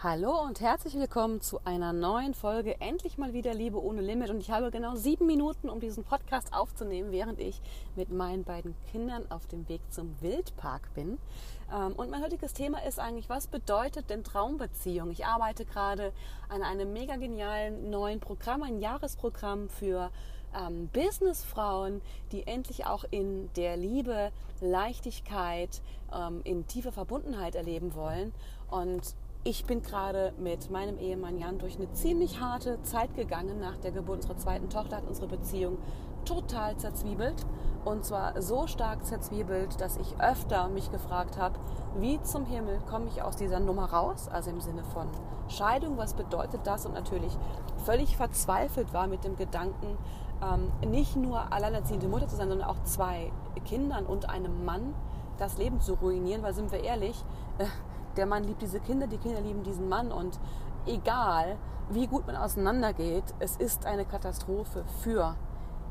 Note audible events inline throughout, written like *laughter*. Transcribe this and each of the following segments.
Hallo und herzlich willkommen zu einer neuen Folge Endlich mal wieder Liebe ohne Limit. Und ich habe genau sieben Minuten, um diesen Podcast aufzunehmen, während ich mit meinen beiden Kindern auf dem Weg zum Wildpark bin. Ähm, und mein heutiges Thema ist eigentlich, was bedeutet denn Traumbeziehung? Ich arbeite gerade an einem mega genialen neuen Programm, ein Jahresprogramm für ähm, Businessfrauen, die endlich auch in der Liebe Leichtigkeit, ähm, in tiefer Verbundenheit erleben wollen. Und ich bin gerade mit meinem Ehemann Jan durch eine ziemlich harte Zeit gegangen. Nach der Geburt unserer zweiten Tochter hat unsere Beziehung total zerzwiebelt. Und zwar so stark zerzwiebelt, dass ich öfter mich gefragt habe, wie zum Himmel komme ich aus dieser Nummer raus? Also im Sinne von Scheidung, was bedeutet das? Und natürlich völlig verzweifelt war mit dem Gedanken, ähm, nicht nur alleinerziehende Mutter zu sein, sondern auch zwei Kindern und einem Mann das Leben zu ruinieren, weil sind wir ehrlich, äh, der Mann liebt diese Kinder, die Kinder lieben diesen Mann und egal wie gut man auseinandergeht, es ist eine Katastrophe für,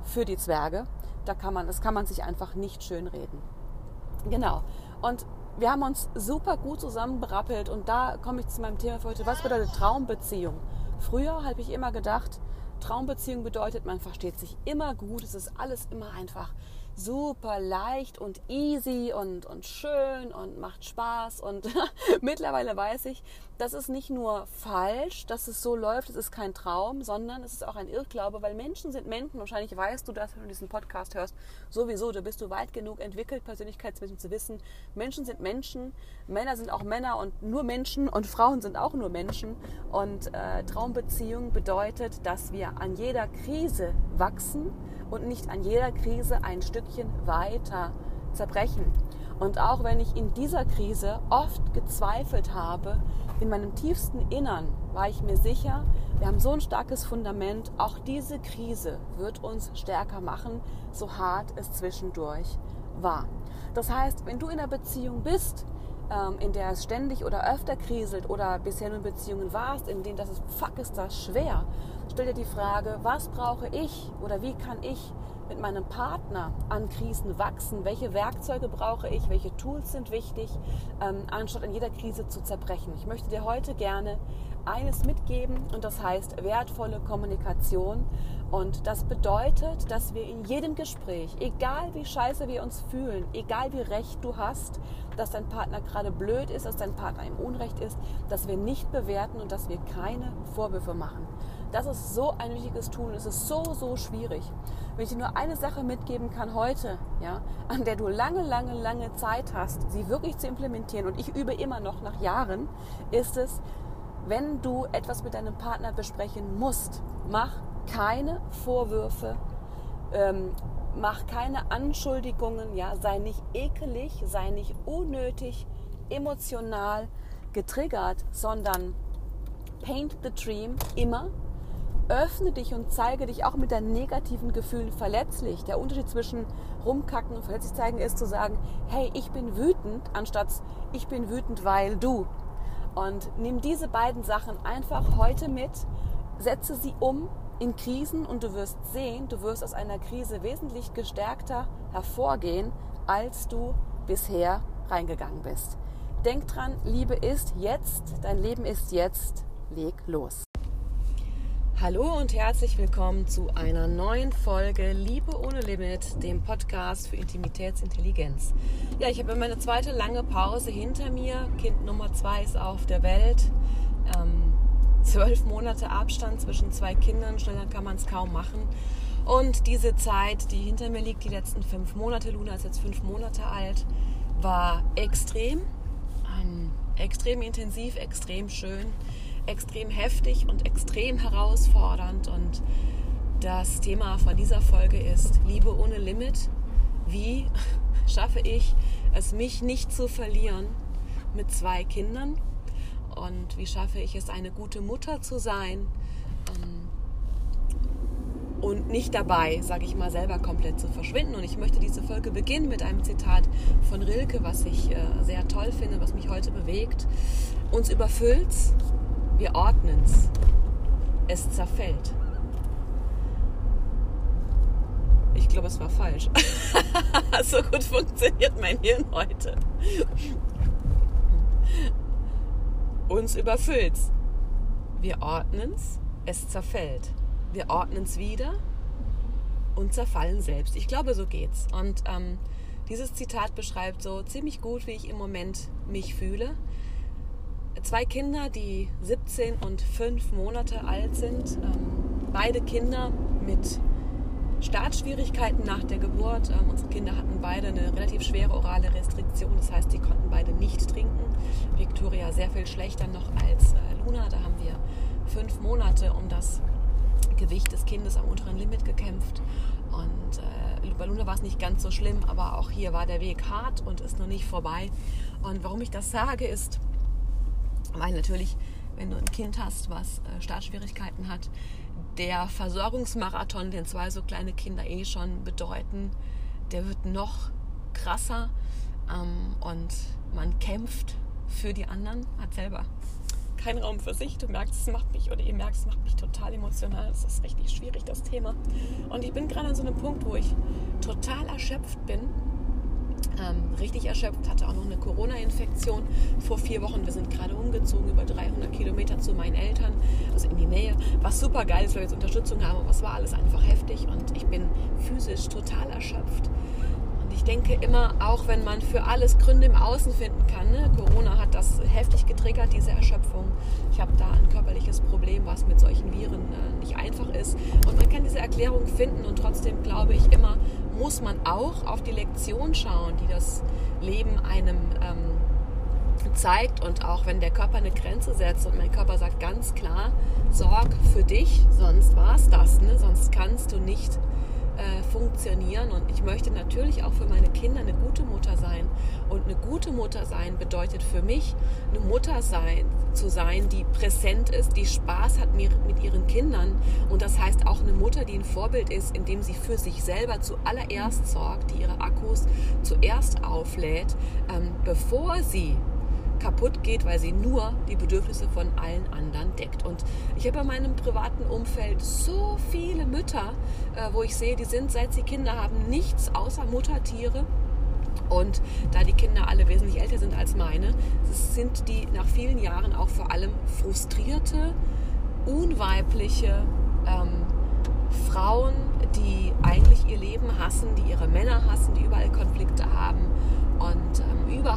für die Zwerge. Da kann man, das kann man sich einfach nicht schönreden. Genau. Und wir haben uns super gut zusammenberappelt und da komme ich zu meinem Thema für heute. Was bedeutet Traumbeziehung? Früher habe ich immer gedacht, Traumbeziehung bedeutet, man versteht sich immer gut, es ist alles immer einfach super leicht und easy und, und schön und macht Spaß. Und *laughs* mittlerweile weiß ich, das ist nicht nur falsch, dass es so läuft, es ist kein Traum, sondern es ist auch ein Irrglaube, weil Menschen sind Menschen. Wahrscheinlich weißt du das, wenn du diesen Podcast hörst, sowieso. Da bist du weit genug entwickelt, persönlichkeitsmäßig zu wissen, Menschen sind Menschen, Männer sind auch Männer und nur Menschen und Frauen sind auch nur Menschen. Und äh, Traumbeziehung bedeutet, dass wir an jeder Krise wachsen und nicht an jeder Krise ein Stückchen weiter zerbrechen. Und auch wenn ich in dieser Krise oft gezweifelt habe, in meinem tiefsten Innern war ich mir sicher, wir haben so ein starkes Fundament, auch diese Krise wird uns stärker machen, so hart es zwischendurch war. Das heißt, wenn du in einer Beziehung bist, ähm, in der es ständig oder öfter kriselt oder bisher nur in Beziehungen warst, in denen das ist, fuck, ist das schwer, stell dir die Frage, was brauche ich oder wie kann ich mit meinem Partner an Krisen wachsen? Welche Werkzeuge brauche ich? Welche Tools sind wichtig, ähm, anstatt in jeder Krise zu zerbrechen? Ich möchte dir heute gerne eines mitgeben und das heißt wertvolle Kommunikation. Und das bedeutet, dass wir in jedem Gespräch, egal wie scheiße wir uns fühlen, egal wie recht du hast, dass dein Partner gerade blöd ist, dass dein Partner im Unrecht ist, dass wir nicht bewerten und dass wir keine Vorwürfe machen. Das ist so ein wichtiges Tool. Es ist so, so schwierig. Wenn ich dir nur eine Sache mitgeben kann heute, ja, an der du lange, lange, lange Zeit hast, sie wirklich zu implementieren, und ich übe immer noch nach Jahren, ist es, wenn du etwas mit deinem Partner besprechen musst, mach keine Vorwürfe, ähm, mach keine Anschuldigungen, ja, sei nicht ekelig, sei nicht unnötig, emotional getriggert, sondern paint the dream immer öffne dich und zeige dich auch mit deinen negativen Gefühlen verletzlich. Der Unterschied zwischen rumkacken und verletzlich zeigen ist zu sagen, hey, ich bin wütend, anstatt ich bin wütend, weil du. Und nimm diese beiden Sachen einfach heute mit, setze sie um in Krisen und du wirst sehen, du wirst aus einer Krise wesentlich gestärkter hervorgehen, als du bisher reingegangen bist. Denk dran, Liebe ist jetzt, dein Leben ist jetzt, leg los. Hallo und herzlich willkommen zu einer neuen Folge Liebe ohne Limit, dem Podcast für Intimitätsintelligenz. Ja, ich habe meine zweite lange Pause hinter mir. Kind Nummer zwei ist auf der Welt. Ähm, zwölf Monate Abstand zwischen zwei Kindern, schneller kann man es kaum machen. Und diese Zeit, die hinter mir liegt, die letzten fünf Monate, Luna ist jetzt fünf Monate alt, war extrem, ähm, extrem intensiv, extrem schön extrem heftig und extrem herausfordernd. Und das Thema von dieser Folge ist Liebe ohne Limit. Wie *laughs* schaffe ich es, mich nicht zu verlieren mit zwei Kindern? Und wie schaffe ich es, eine gute Mutter zu sein? Ähm, und nicht dabei, sage ich mal, selber komplett zu verschwinden. Und ich möchte diese Folge beginnen mit einem Zitat von Rilke, was ich äh, sehr toll finde, was mich heute bewegt. Uns überfüllt's, wir ordnen es. Es zerfällt. Ich glaube, es war falsch. *laughs* so gut funktioniert mein Hirn heute. uns überfüllt's. Wir ordnen's, es zerfällt. Wir ordnen's wieder und zerfallen selbst. Ich glaube, so geht's. Und ähm, dieses Zitat beschreibt so ziemlich gut, wie ich im Moment mich fühle. Zwei Kinder, die 17 und 5 Monate alt sind, ähm, beide Kinder mit Startschwierigkeiten nach der Geburt. Ähm, unsere Kinder hatten beide eine relativ schwere orale Restriktion, das heißt, sie konnten beide nicht trinken. Victoria sehr viel schlechter noch als äh, Luna. Da haben wir fünf Monate um das Gewicht des Kindes am unteren Limit gekämpft. Und äh, bei Luna war es nicht ganz so schlimm, aber auch hier war der Weg hart und ist noch nicht vorbei. Und warum ich das sage, ist, weil natürlich, wenn du ein Kind hast, was äh, Startschwierigkeiten hat, der Versorgungsmarathon, den zwei so kleine Kinder eh schon bedeuten, der wird noch krasser ähm, und man kämpft für die anderen, hat selber keinen Raum für sich. Du merkst, es macht mich, oder ihr merkt, es macht mich total emotional. Es ist richtig schwierig, das Thema. Und ich bin gerade an so einem Punkt, wo ich total erschöpft bin. Ähm, richtig erschöpft, hatte auch noch eine Corona-Infektion vor vier Wochen. Wir sind gerade umgezogen über 300 Kilometer zu meinen Eltern, also in die Nähe, was super geil ist, weil wir jetzt Unterstützung haben. Aber es war alles einfach heftig und ich bin physisch total erschöpft ich denke immer, auch wenn man für alles Gründe im Außen finden kann, ne? Corona hat das heftig getriggert, diese Erschöpfung. Ich habe da ein körperliches Problem, was mit solchen Viren äh, nicht einfach ist. Und man kann diese Erklärung finden und trotzdem glaube ich immer, muss man auch auf die Lektion schauen, die das Leben einem ähm, zeigt. Und auch wenn der Körper eine Grenze setzt und mein Körper sagt ganz klar, sorg für dich, sonst war es das, ne? sonst kannst du nicht funktionieren. Und ich möchte natürlich auch für meine Kinder eine gute Mutter sein. Und eine gute Mutter sein bedeutet für mich, eine Mutter sein, zu sein, die präsent ist, die Spaß hat mit ihren Kindern. Und das heißt auch eine Mutter, die ein Vorbild ist, indem sie für sich selber zuallererst sorgt, die ihre Akkus zuerst auflädt, ähm, bevor sie kaputt geht, weil sie nur die Bedürfnisse von allen anderen deckt. Und ich habe in meinem privaten Umfeld so viele Mütter, äh, wo ich sehe, die sind, seit sie Kinder haben, nichts außer Muttertiere. Und da die Kinder alle wesentlich älter sind als meine, sind die nach vielen Jahren auch vor allem frustrierte, unweibliche ähm, Frauen, die eigentlich ihr Leben hassen, die ihre Männer hassen, die überall Konflikte haben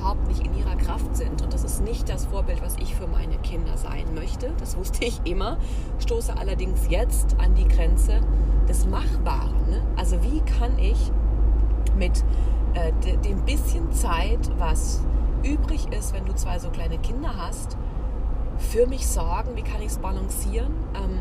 überhaupt nicht in ihrer Kraft sind. Und das ist nicht das Vorbild, was ich für meine Kinder sein möchte. Das wusste ich immer. Stoße allerdings jetzt an die Grenze des Machbaren. Ne? Also wie kann ich mit äh, dem bisschen Zeit, was übrig ist, wenn du zwei so kleine Kinder hast, für mich sorgen? Wie kann ich es balancieren? Ähm,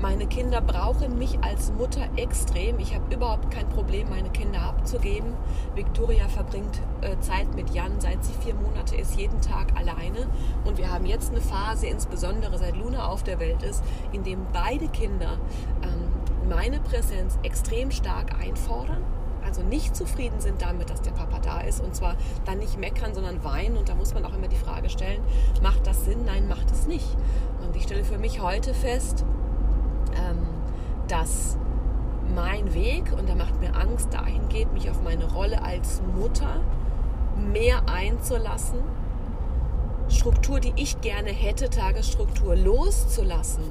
meine Kinder brauchen mich als Mutter extrem. Ich habe überhaupt kein Problem, meine Kinder abzugeben. Victoria verbringt äh, Zeit mit Jan, seit sie vier Monate ist, jeden Tag alleine. Und wir haben jetzt eine Phase, insbesondere seit Luna auf der Welt ist, in dem beide Kinder ähm, meine Präsenz extrem stark einfordern also nicht zufrieden sind damit, dass der Papa da ist und zwar dann nicht meckern, sondern weinen und da muss man auch immer die Frage stellen, macht das Sinn? Nein, macht es nicht. Und ich stelle für mich heute fest, dass mein Weg, und der macht mir Angst, dahin geht, mich auf meine Rolle als Mutter mehr einzulassen, Struktur, die ich gerne hätte, Tagesstruktur loszulassen,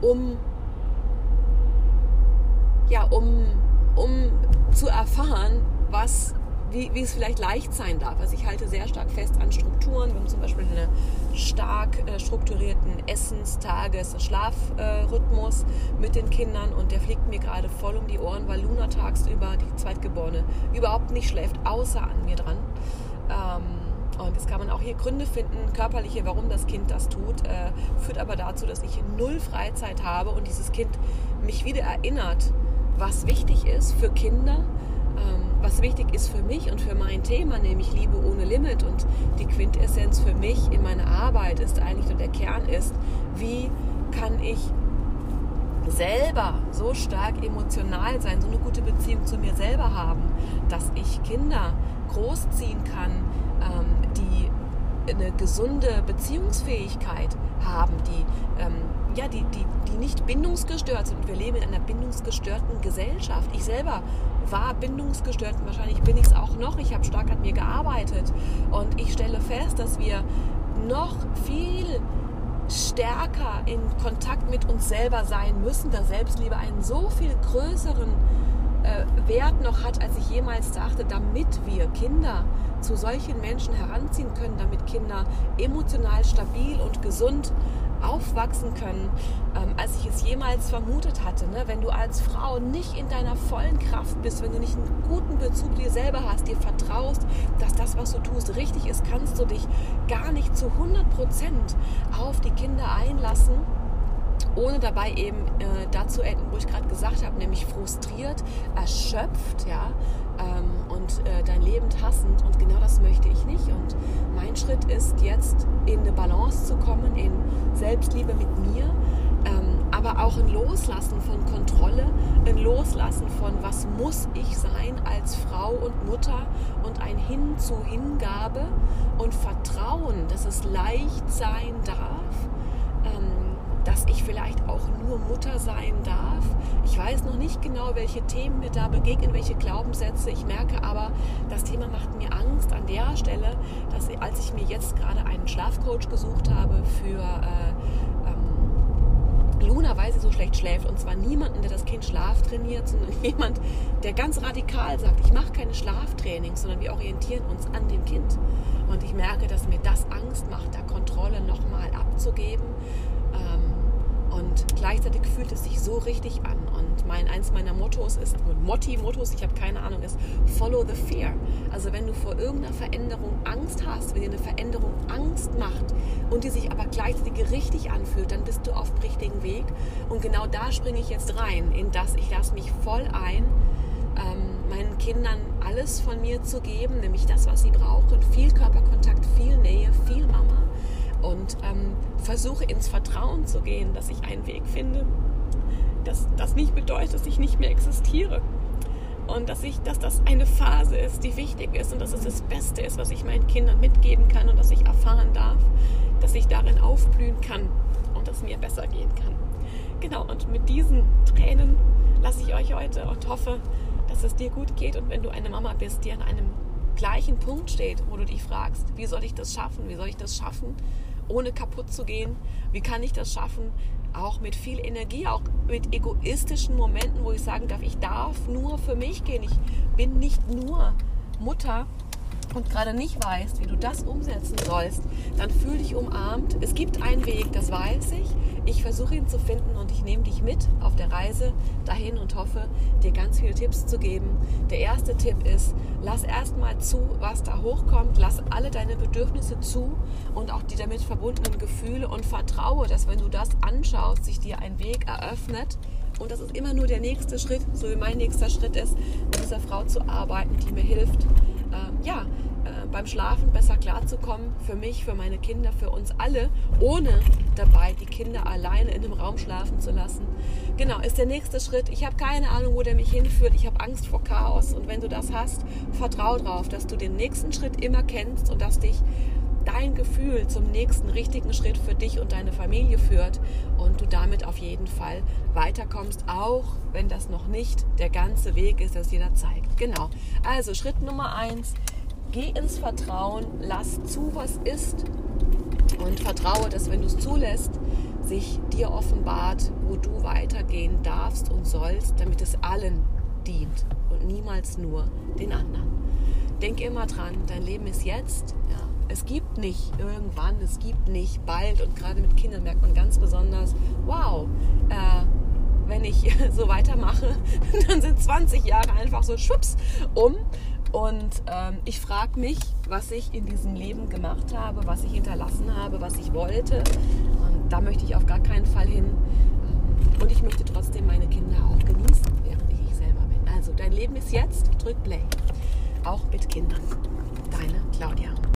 um ja, um, um zu erfahren, was wie, wie es vielleicht leicht sein darf. Also ich halte sehr stark fest an Strukturen. Wir haben zum Beispiel einen stark äh, strukturierten Essens-, Tages-, Schlafrhythmus äh, mit den Kindern und der fliegt mir gerade voll um die Ohren, weil Luna tagsüber, die Zweitgeborene, überhaupt nicht schläft, außer an mir dran. Ähm, und jetzt kann man auch hier Gründe finden, körperliche, warum das Kind das tut, äh, führt aber dazu, dass ich null Freizeit habe und dieses Kind mich wieder erinnert, was wichtig ist für Kinder, was wichtig ist für mich und für mein Thema, nämlich Liebe ohne Limit. Und die Quintessenz für mich in meiner Arbeit ist eigentlich und der Kern ist, wie kann ich selber so stark emotional sein, so eine gute Beziehung zu mir selber haben, dass ich Kinder großziehen kann, ähm, die eine gesunde Beziehungsfähigkeit haben, die ähm, ja, die, die, die nicht bindungsgestört sind. Wir leben in einer bindungsgestörten Gesellschaft. Ich selber war bindungsgestört und wahrscheinlich bin ich es auch noch. Ich habe stark an mir gearbeitet und ich stelle fest, dass wir noch viel stärker in Kontakt mit uns selber sein müssen, dass Selbstliebe einen so viel größeren äh, Wert noch hat, als ich jemals dachte, damit wir Kinder zu solchen Menschen heranziehen können, damit Kinder emotional stabil und gesund aufwachsen können, ähm, als ich es jemals vermutet hatte. Ne? Wenn du als Frau nicht in deiner vollen Kraft bist, wenn du nicht einen guten Bezug dir selber hast, dir vertraust, dass das, was du tust, richtig ist, kannst du dich gar nicht zu 100 Prozent auf die Kinder einlassen ohne dabei eben äh, dazu enden, wo ich gerade gesagt habe, nämlich frustriert, erschöpft, ja, ähm, und äh, dein Leben hassend. Und genau das möchte ich nicht. Und mein Schritt ist jetzt in eine Balance zu kommen, in Selbstliebe mit mir, ähm, aber auch ein Loslassen von Kontrolle, ein Loslassen von was muss ich sein als Frau und Mutter und ein Hin zu Hingabe und Vertrauen, dass es leicht sein darf. Ähm, vielleicht auch nur Mutter sein darf. Ich weiß noch nicht genau, welche Themen mir da begegnen, welche Glaubenssätze. Ich merke aber, das Thema macht mir Angst an der Stelle, dass als ich mir jetzt gerade einen Schlafcoach gesucht habe für äh, ähm, Luna, weil sie so schlecht schläft, und zwar niemanden, der das Kind Schlaf trainiert, sondern *laughs* jemand, der ganz radikal sagt, ich mache keine Schlaftrainings, sondern wir orientieren uns an dem Kind. Und ich merke, dass mir das Angst macht, da Kontrolle nochmal abzugeben und gleichzeitig fühlt es sich so richtig an. Und mein, eins meiner Mottos ist, Motti-Mottos, ich habe keine Ahnung, ist Follow the Fear. Also wenn du vor irgendeiner Veränderung Angst hast, wenn dir eine Veränderung Angst macht und die sich aber gleichzeitig richtig anfühlt, dann bist du auf dem richtigen Weg. Und genau da springe ich jetzt rein, in das ich lasse mich voll ein, ähm, meinen Kindern alles von mir zu geben, nämlich das, was sie brauchen. Viel Körperkontakt, viel Nähe, viel Mama und ähm, versuche ins Vertrauen zu gehen, dass ich einen Weg finde, dass das nicht bedeutet, dass ich nicht mehr existiere und dass ich, dass das eine Phase ist, die wichtig ist und dass es das Beste ist, was ich meinen Kindern mitgeben kann und dass ich erfahren darf, dass ich darin aufblühen kann und dass es mir besser gehen kann. Genau, und mit diesen Tränen lasse ich euch heute und hoffe, dass es dir gut geht und wenn du eine Mama bist, die an einem gleichen Punkt steht, wo du dich fragst, wie soll ich das schaffen, wie soll ich das schaffen, ohne kaputt zu gehen? Wie kann ich das schaffen? Auch mit viel Energie, auch mit egoistischen Momenten, wo ich sagen darf, ich darf nur für mich gehen. Ich bin nicht nur Mutter, und gerade nicht weißt, wie du das umsetzen sollst, dann fühl dich umarmt. Es gibt einen Weg, das weiß ich. Ich versuche ihn zu finden und ich nehme dich mit auf der Reise dahin und hoffe, dir ganz viele Tipps zu geben. Der erste Tipp ist, lass erstmal zu, was da hochkommt. Lass alle deine Bedürfnisse zu und auch die damit verbundenen Gefühle und vertraue, dass wenn du das anschaust, sich dir ein Weg eröffnet, und das ist immer nur der nächste Schritt, so wie mein nächster Schritt ist, mit dieser Frau zu arbeiten, die mir hilft, ja, äh, beim Schlafen besser klarzukommen, für mich, für meine Kinder, für uns alle, ohne dabei die Kinder alleine in einem Raum schlafen zu lassen. Genau, ist der nächste Schritt. Ich habe keine Ahnung, wo der mich hinführt. Ich habe Angst vor Chaos. Und wenn du das hast, vertrau darauf, dass du den nächsten Schritt immer kennst und dass dich dein Gefühl zum nächsten richtigen Schritt für dich und deine Familie führt und du damit auf jeden Fall weiterkommst, auch wenn das noch nicht der ganze Weg ist, das jeder zeigt. Genau. Also Schritt Nummer eins, geh ins Vertrauen, lass zu, was ist und vertraue, dass wenn du es zulässt, sich dir offenbart, wo du weitergehen darfst und sollst, damit es allen dient und niemals nur den anderen. Denk immer dran, dein Leben ist jetzt. Ja, es gibt nicht irgendwann, es gibt nicht bald und gerade mit Kindern merkt man ganz besonders, wow, äh, wenn ich *laughs* so weitermache, *laughs* dann sind 20 Jahre einfach so schwupps um. Und ähm, ich frage mich, was ich in diesem Leben gemacht habe, was ich hinterlassen habe, was ich wollte. Und da möchte ich auf gar keinen Fall hin. Und ich möchte trotzdem meine Kinder auch genießen, während ich ich selber bin. Also dein Leben ist jetzt, drück Play. Auch mit Kindern. Deine Claudia.